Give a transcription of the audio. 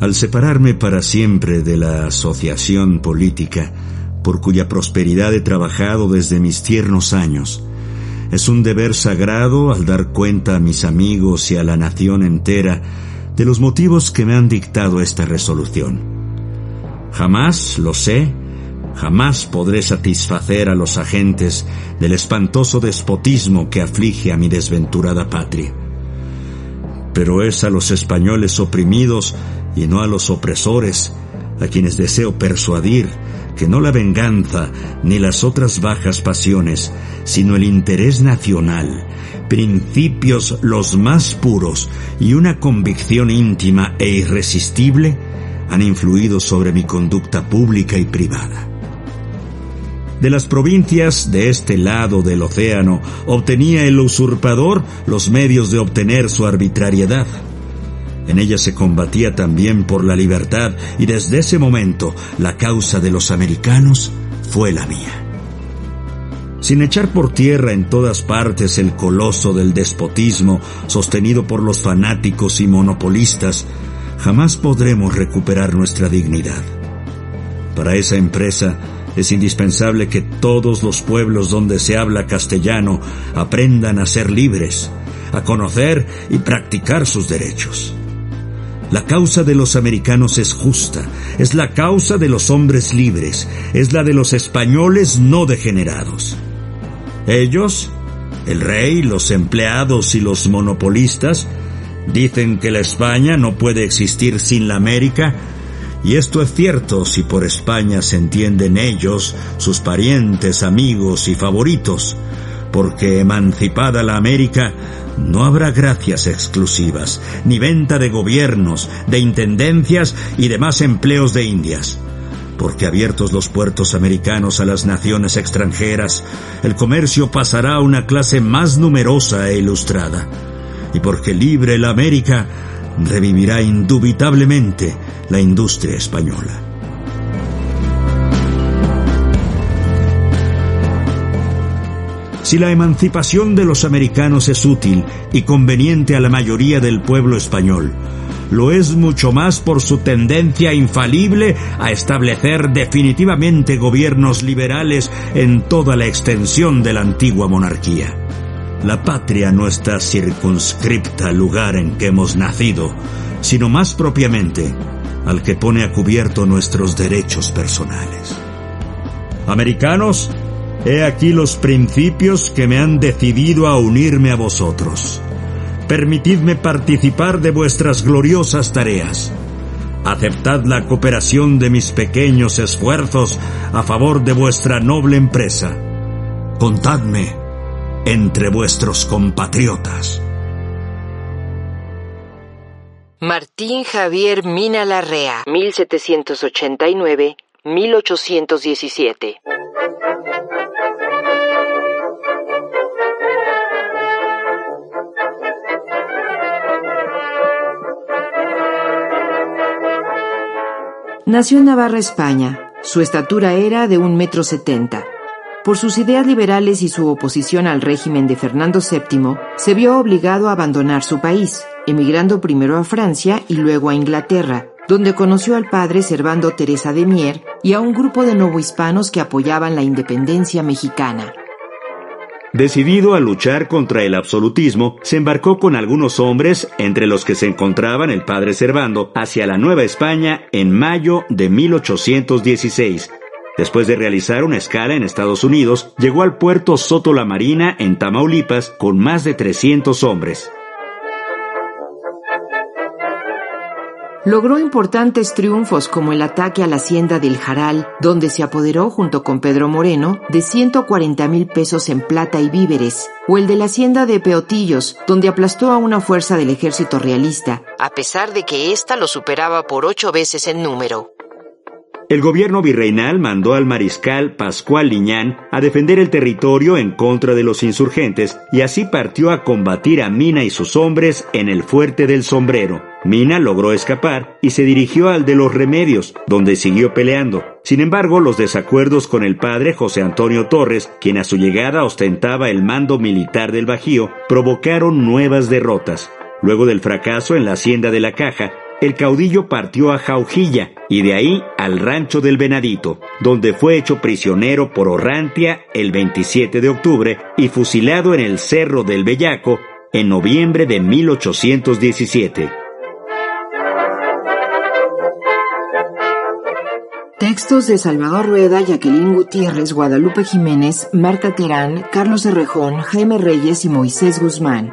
Al separarme para siempre de la asociación política, por cuya prosperidad he trabajado desde mis tiernos años, es un deber sagrado al dar cuenta a mis amigos y a la nación entera de los motivos que me han dictado esta resolución. Jamás, lo sé, jamás podré satisfacer a los agentes del espantoso despotismo que aflige a mi desventurada patria. Pero es a los españoles oprimidos y no a los opresores, a quienes deseo persuadir que no la venganza ni las otras bajas pasiones, sino el interés nacional, principios los más puros y una convicción íntima e irresistible han influido sobre mi conducta pública y privada. De las provincias de este lado del océano obtenía el usurpador los medios de obtener su arbitrariedad en ella se combatía también por la libertad y desde ese momento la causa de los americanos fue la mía. Sin echar por tierra en todas partes el coloso del despotismo sostenido por los fanáticos y monopolistas, jamás podremos recuperar nuestra dignidad. Para esa empresa es indispensable que todos los pueblos donde se habla castellano aprendan a ser libres, a conocer y practicar sus derechos. La causa de los americanos es justa, es la causa de los hombres libres, es la de los españoles no degenerados. Ellos, el rey, los empleados y los monopolistas, dicen que la España no puede existir sin la América, y esto es cierto si por España se entienden ellos, sus parientes, amigos y favoritos, porque emancipada la América, no habrá gracias exclusivas, ni venta de gobiernos, de intendencias y demás empleos de Indias. Porque abiertos los puertos americanos a las naciones extranjeras, el comercio pasará a una clase más numerosa e ilustrada. Y porque libre la América, revivirá indubitablemente la industria española. Si la emancipación de los americanos es útil y conveniente a la mayoría del pueblo español, lo es mucho más por su tendencia infalible a establecer definitivamente gobiernos liberales en toda la extensión de la antigua monarquía. La patria no está circunscripta al lugar en que hemos nacido, sino más propiamente al que pone a cubierto nuestros derechos personales. Americanos, He aquí los principios que me han decidido a unirme a vosotros. Permitidme participar de vuestras gloriosas tareas. Aceptad la cooperación de mis pequeños esfuerzos a favor de vuestra noble empresa. Contadme entre vuestros compatriotas. Martín Javier Mina Larrea, 1789-1817. Nació en Navarra, España. Su estatura era de un metro setenta. Por sus ideas liberales y su oposición al régimen de Fernando VII, se vio obligado a abandonar su país, emigrando primero a Francia y luego a Inglaterra, donde conoció al padre Servando Teresa de Mier y a un grupo de novohispanos que apoyaban la independencia mexicana. Decidido a luchar contra el absolutismo, se embarcó con algunos hombres, entre los que se encontraban el padre Servando, hacia la Nueva España en mayo de 1816. Después de realizar una escala en Estados Unidos, llegó al puerto Soto la Marina en Tamaulipas con más de 300 hombres. Logró importantes triunfos como el ataque a la hacienda del Jaral, donde se apoderó junto con Pedro Moreno de 140 mil pesos en plata y víveres, o el de la hacienda de Peotillos, donde aplastó a una fuerza del ejército realista, a pesar de que ésta lo superaba por ocho veces en número. El gobierno virreinal mandó al mariscal Pascual Liñán a defender el territorio en contra de los insurgentes y así partió a combatir a Mina y sus hombres en el fuerte del sombrero. Mina logró escapar y se dirigió al de los remedios, donde siguió peleando. Sin embargo, los desacuerdos con el padre José Antonio Torres, quien a su llegada ostentaba el mando militar del Bajío, provocaron nuevas derrotas. Luego del fracaso en la hacienda de la Caja, el caudillo partió a Jaujilla y de ahí al rancho del Venadito, donde fue hecho prisionero por Orrantia el 27 de octubre y fusilado en el Cerro del Bellaco en noviembre de 1817. Textos de Salvador Rueda, Jacqueline Gutiérrez, Guadalupe Jiménez, Marta Terán, Carlos Herrejón, Jaime Reyes y Moisés Guzmán.